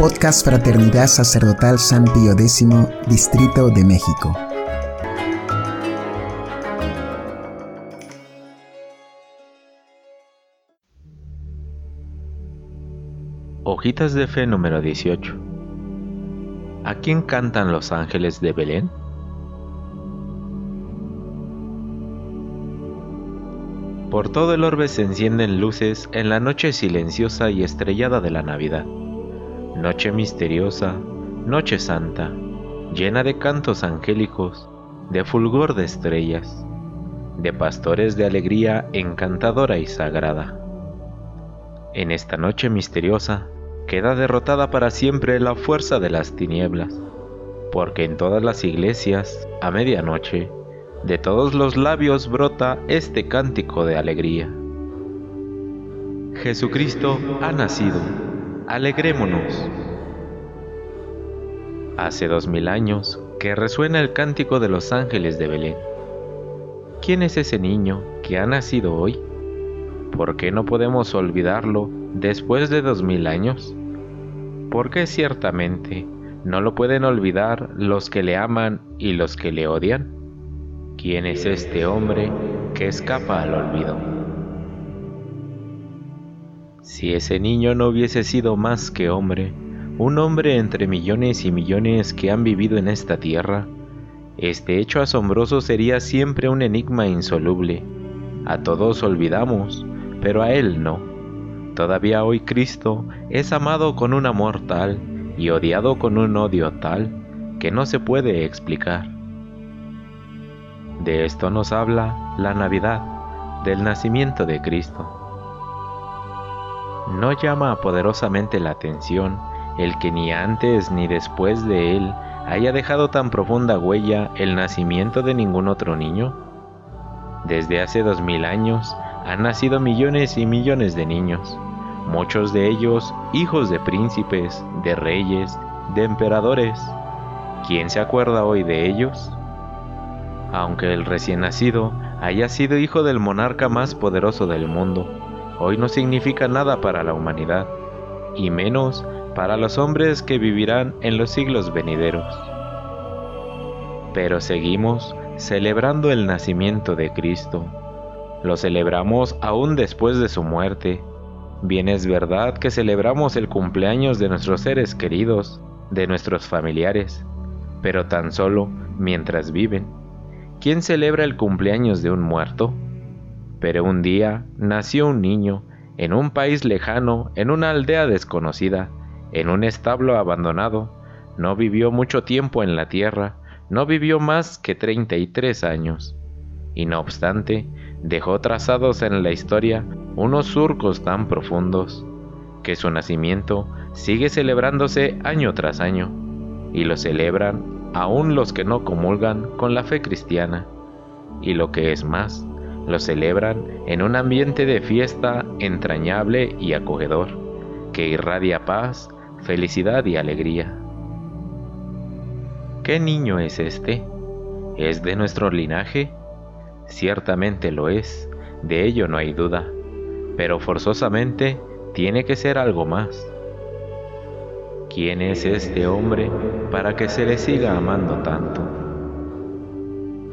Podcast Fraternidad Sacerdotal San Pío X, Distrito de México. Hojitas de Fe número 18. ¿A quién cantan los ángeles de Belén? Por todo el orbe se encienden luces en la noche silenciosa y estrellada de la Navidad. Noche misteriosa, noche santa, llena de cantos angélicos, de fulgor de estrellas, de pastores de alegría encantadora y sagrada. En esta noche misteriosa queda derrotada para siempre la fuerza de las tinieblas, porque en todas las iglesias, a medianoche, de todos los labios brota este cántico de alegría. Jesucristo ha nacido, alegrémonos. Hace dos mil años que resuena el cántico de los ángeles de Belén. ¿Quién es ese niño que ha nacido hoy? ¿Por qué no podemos olvidarlo después de dos mil años? Porque ciertamente no lo pueden olvidar los que le aman y los que le odian. ¿Quién es este hombre que escapa al olvido? Si ese niño no hubiese sido más que hombre, un hombre entre millones y millones que han vivido en esta tierra, este hecho asombroso sería siempre un enigma insoluble. A todos olvidamos, pero a él no. Todavía hoy Cristo es amado con un amor tal y odiado con un odio tal que no se puede explicar. De esto nos habla la Navidad, del nacimiento de Cristo. No llama poderosamente la atención el que ni antes ni después de él haya dejado tan profunda huella el nacimiento de ningún otro niño. Desde hace dos mil años han nacido millones y millones de niños, muchos de ellos hijos de príncipes, de reyes, de emperadores. ¿Quién se acuerda hoy de ellos? Aunque el recién nacido haya sido hijo del monarca más poderoso del mundo, hoy no significa nada para la humanidad, y menos para los hombres que vivirán en los siglos venideros. Pero seguimos celebrando el nacimiento de Cristo. Lo celebramos aún después de su muerte. Bien es verdad que celebramos el cumpleaños de nuestros seres queridos, de nuestros familiares, pero tan solo mientras viven ¿Quién celebra el cumpleaños de un muerto? Pero un día nació un niño en un país lejano, en una aldea desconocida, en un establo abandonado. No vivió mucho tiempo en la tierra, no vivió más que 33 años. Y no obstante, dejó trazados en la historia unos surcos tan profundos que su nacimiento sigue celebrándose año tras año, y lo celebran aún los que no comulgan con la fe cristiana, y lo que es más, lo celebran en un ambiente de fiesta entrañable y acogedor, que irradia paz, felicidad y alegría. ¿Qué niño es este? ¿Es de nuestro linaje? Ciertamente lo es, de ello no hay duda, pero forzosamente tiene que ser algo más ¿Quién es este hombre para que se le siga amando tanto?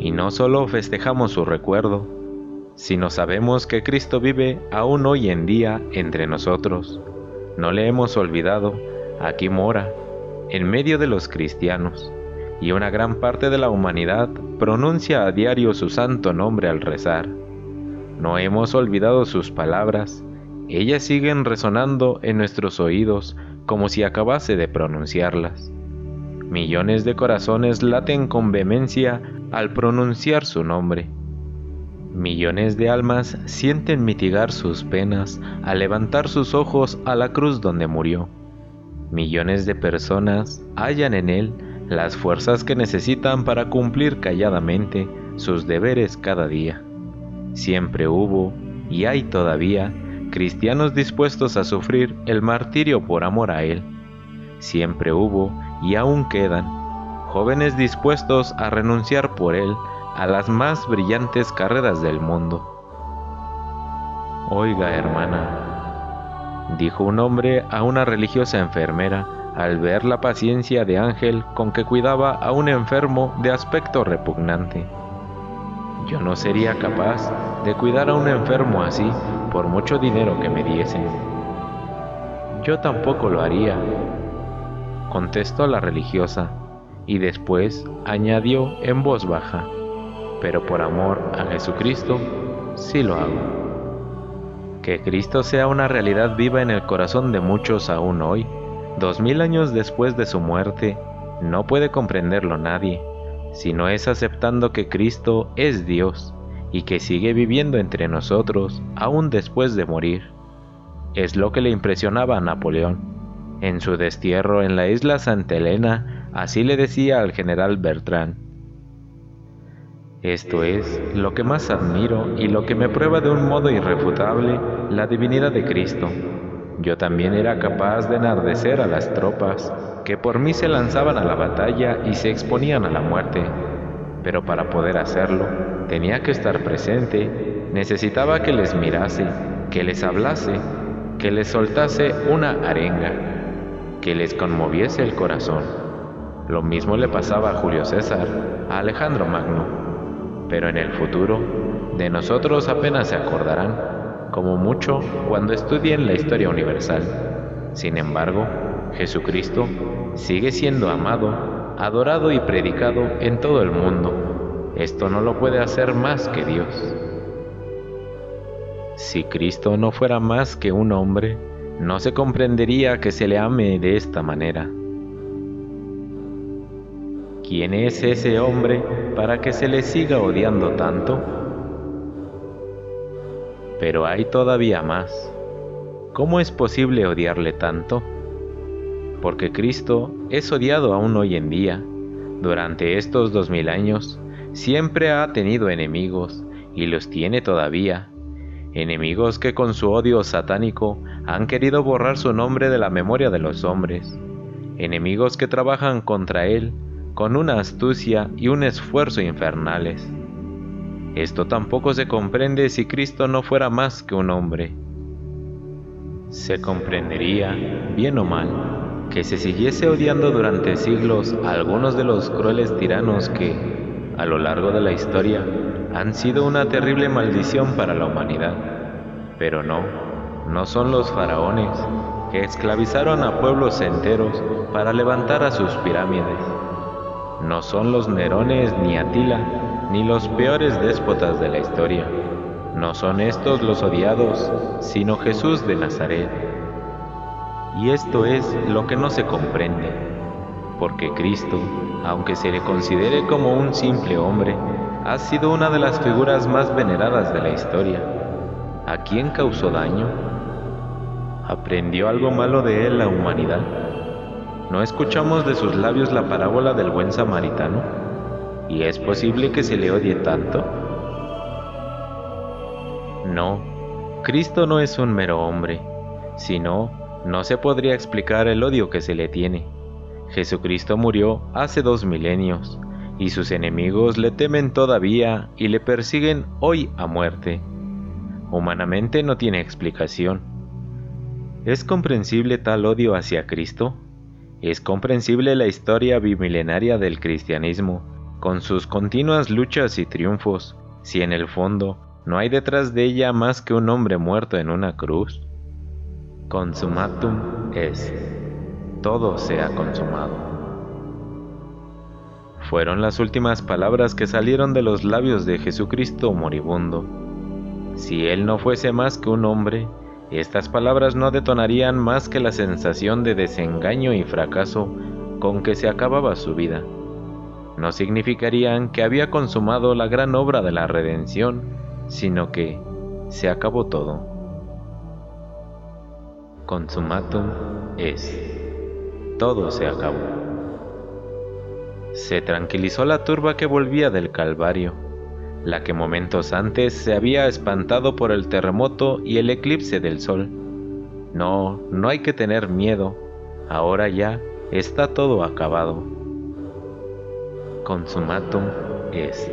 Y no solo festejamos su recuerdo, sino sabemos que Cristo vive aún hoy en día entre nosotros. No le hemos olvidado, aquí mora, en medio de los cristianos, y una gran parte de la humanidad pronuncia a diario su santo nombre al rezar. No hemos olvidado sus palabras, ellas siguen resonando en nuestros oídos como si acabase de pronunciarlas. Millones de corazones laten con vehemencia al pronunciar su nombre. Millones de almas sienten mitigar sus penas al levantar sus ojos a la cruz donde murió. Millones de personas hallan en él las fuerzas que necesitan para cumplir calladamente sus deberes cada día. Siempre hubo, y hay todavía, cristianos dispuestos a sufrir el martirio por amor a Él. Siempre hubo y aún quedan jóvenes dispuestos a renunciar por Él a las más brillantes carreras del mundo. Oiga, hermana, dijo un hombre a una religiosa enfermera al ver la paciencia de Ángel con que cuidaba a un enfermo de aspecto repugnante. Yo no sería capaz de cuidar a un enfermo así por mucho dinero que me diesen. Yo tampoco lo haría, contestó la religiosa, y después añadió en voz baja, pero por amor a Jesucristo, sí lo hago. Que Cristo sea una realidad viva en el corazón de muchos aún hoy, dos mil años después de su muerte, no puede comprenderlo nadie, si no es aceptando que Cristo es Dios y que sigue viviendo entre nosotros aún después de morir. Es lo que le impresionaba a Napoleón. En su destierro en la isla Santa Elena, así le decía al general Bertrand. Esto es lo que más admiro y lo que me prueba de un modo irrefutable la divinidad de Cristo. Yo también era capaz de enardecer a las tropas que por mí se lanzaban a la batalla y se exponían a la muerte. Pero para poder hacerlo, tenía que estar presente, necesitaba que les mirase, que les hablase, que les soltase una arenga, que les conmoviese el corazón. Lo mismo le pasaba a Julio César, a Alejandro Magno. Pero en el futuro, de nosotros apenas se acordarán como mucho cuando estudien la historia universal. Sin embargo, Jesucristo sigue siendo amado, adorado y predicado en todo el mundo. Esto no lo puede hacer más que Dios. Si Cristo no fuera más que un hombre, no se comprendería que se le ame de esta manera. ¿Quién es ese hombre para que se le siga odiando tanto? Pero hay todavía más. ¿Cómo es posible odiarle tanto? Porque Cristo es odiado aún hoy en día. Durante estos dos mil años siempre ha tenido enemigos y los tiene todavía. Enemigos que con su odio satánico han querido borrar su nombre de la memoria de los hombres. Enemigos que trabajan contra él con una astucia y un esfuerzo infernales. Esto tampoco se comprende si Cristo no fuera más que un hombre. Se comprendería, bien o mal, que se siguiese odiando durante siglos a algunos de los crueles tiranos que, a lo largo de la historia, han sido una terrible maldición para la humanidad. Pero no, no son los faraones que esclavizaron a pueblos enteros para levantar a sus pirámides. No son los Nerones ni Atila ni los peores déspotas de la historia. No son estos los odiados, sino Jesús de Nazaret. Y esto es lo que no se comprende, porque Cristo, aunque se le considere como un simple hombre, ha sido una de las figuras más veneradas de la historia. ¿A quién causó daño? ¿Aprendió algo malo de él la humanidad? ¿No escuchamos de sus labios la parábola del buen samaritano? ¿Y es posible que se le odie tanto? No, Cristo no es un mero hombre, sino no se podría explicar el odio que se le tiene. Jesucristo murió hace dos milenios, y sus enemigos le temen todavía y le persiguen hoy a muerte. Humanamente no tiene explicación. ¿Es comprensible tal odio hacia Cristo? ¿Es comprensible la historia bimilenaria del cristianismo con sus continuas luchas y triunfos, si en el fondo no hay detrás de ella más que un hombre muerto en una cruz? Consumatum es, todo se ha consumado. Fueron las últimas palabras que salieron de los labios de Jesucristo moribundo. Si Él no fuese más que un hombre, estas palabras no detonarían más que la sensación de desengaño y fracaso con que se acababa su vida no significarían que había consumado la gran obra de la redención, sino que se acabó todo. Consumatum es. Todo se acabó. Se tranquilizó la turba que volvía del Calvario, la que momentos antes se había espantado por el terremoto y el eclipse del sol. No, no hay que tener miedo, ahora ya está todo acabado consumatum es.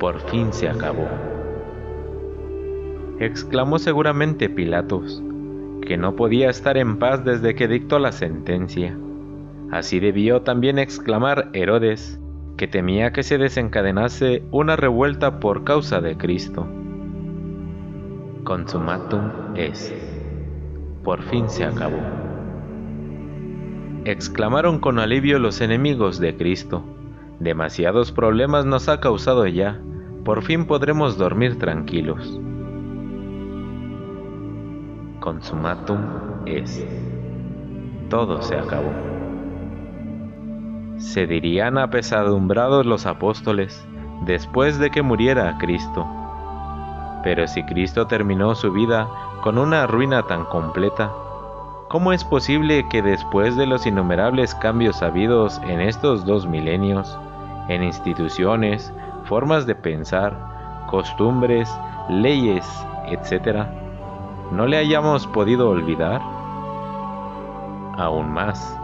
Por fin se acabó. Exclamó seguramente Pilatos. que no podía estar en paz desde que dictó la sentencia. Así debió también exclamar Herodes, que temía que se desencadenase una revuelta por causa de Cristo. Consumatum es. Por fin se acabó. Exclamaron con alivio los enemigos de Cristo. Demasiados problemas nos ha causado ya. Por fin podremos dormir tranquilos. Consumatum es. Todo se acabó. Se dirían apesadumbrados los apóstoles después de que muriera Cristo. Pero si Cristo terminó su vida con una ruina tan completa, ¿cómo es posible que después de los innumerables cambios habidos en estos dos milenios, en instituciones, formas de pensar, costumbres, leyes, etc., no le hayamos podido olvidar? Aún más,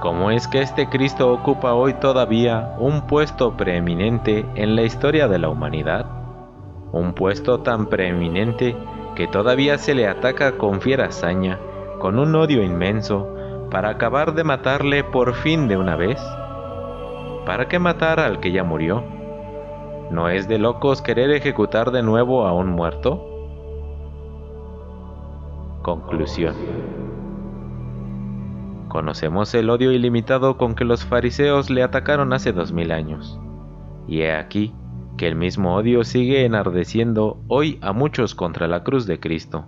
¿cómo es que este Cristo ocupa hoy todavía un puesto preeminente en la historia de la humanidad? Un puesto tan preeminente que todavía se le ataca con fiera hazaña, con un odio inmenso, para acabar de matarle por fin de una vez? ¿Para qué matar al que ya murió? ¿No es de locos querer ejecutar de nuevo a un muerto? Conclusión. Conocemos el odio ilimitado con que los fariseos le atacaron hace dos mil años, y he aquí que el mismo odio sigue enardeciendo hoy a muchos contra la cruz de Cristo.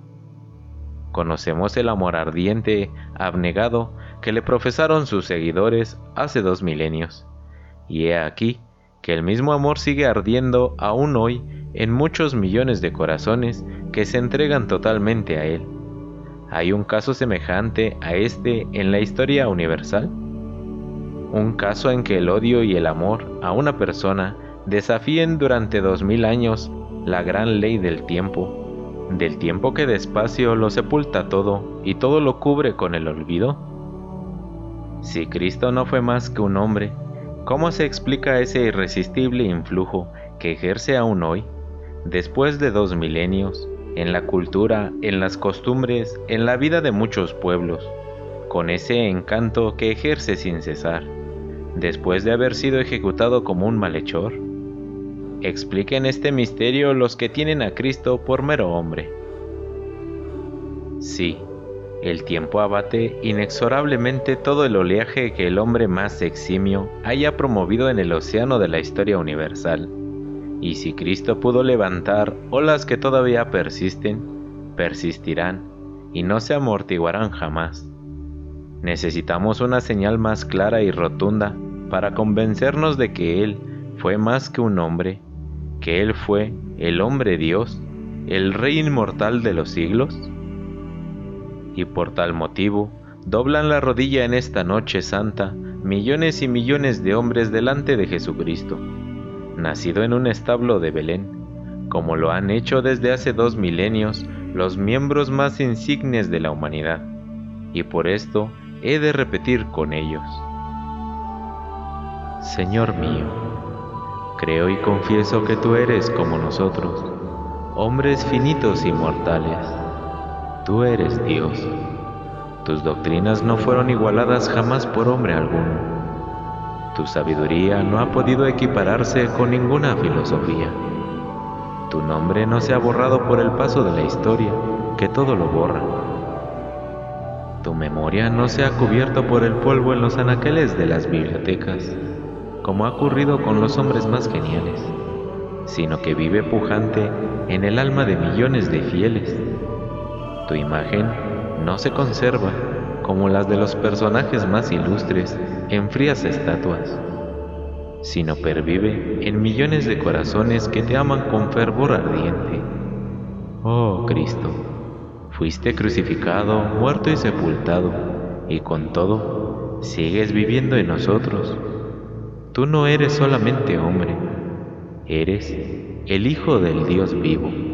Conocemos el amor ardiente, abnegado, que le profesaron sus seguidores hace dos milenios, y he aquí que el mismo amor sigue ardiendo aún hoy en muchos millones de corazones que se entregan totalmente a Él. ¿Hay un caso semejante a este en la historia universal? Un caso en que el odio y el amor a una persona desafíen durante dos mil años la gran ley del tiempo, del tiempo que despacio lo sepulta todo y todo lo cubre con el olvido? Si Cristo no fue más que un hombre, ¿cómo se explica ese irresistible influjo que ejerce aún hoy, después de dos milenios, en la cultura, en las costumbres, en la vida de muchos pueblos, con ese encanto que ejerce sin cesar, después de haber sido ejecutado como un malhechor? Expliquen este misterio los que tienen a Cristo por mero hombre. Sí, el tiempo abate inexorablemente todo el oleaje que el hombre más eximio haya promovido en el océano de la historia universal. Y si Cristo pudo levantar olas que todavía persisten, persistirán y no se amortiguarán jamás. Necesitamos una señal más clara y rotunda para convencernos de que Él fue más que un hombre que Él fue el hombre Dios, el Rey inmortal de los siglos? Y por tal motivo, doblan la rodilla en esta noche santa millones y millones de hombres delante de Jesucristo, nacido en un establo de Belén, como lo han hecho desde hace dos milenios los miembros más insignes de la humanidad, y por esto he de repetir con ellos. Señor mío, Creo y confieso que tú eres como nosotros, hombres finitos y mortales. Tú eres Dios. Tus doctrinas no fueron igualadas jamás por hombre alguno. Tu sabiduría no ha podido equipararse con ninguna filosofía. Tu nombre no se ha borrado por el paso de la historia, que todo lo borra. Tu memoria no se ha cubierto por el polvo en los anaqueles de las bibliotecas como ha ocurrido con los hombres más geniales, sino que vive pujante en el alma de millones de fieles. Tu imagen no se conserva como las de los personajes más ilustres en frías estatuas, sino pervive en millones de corazones que te aman con fervor ardiente. Oh Cristo, fuiste crucificado, muerto y sepultado, y con todo sigues viviendo en nosotros Tú no eres solamente hombre, eres el Hijo del Dios vivo.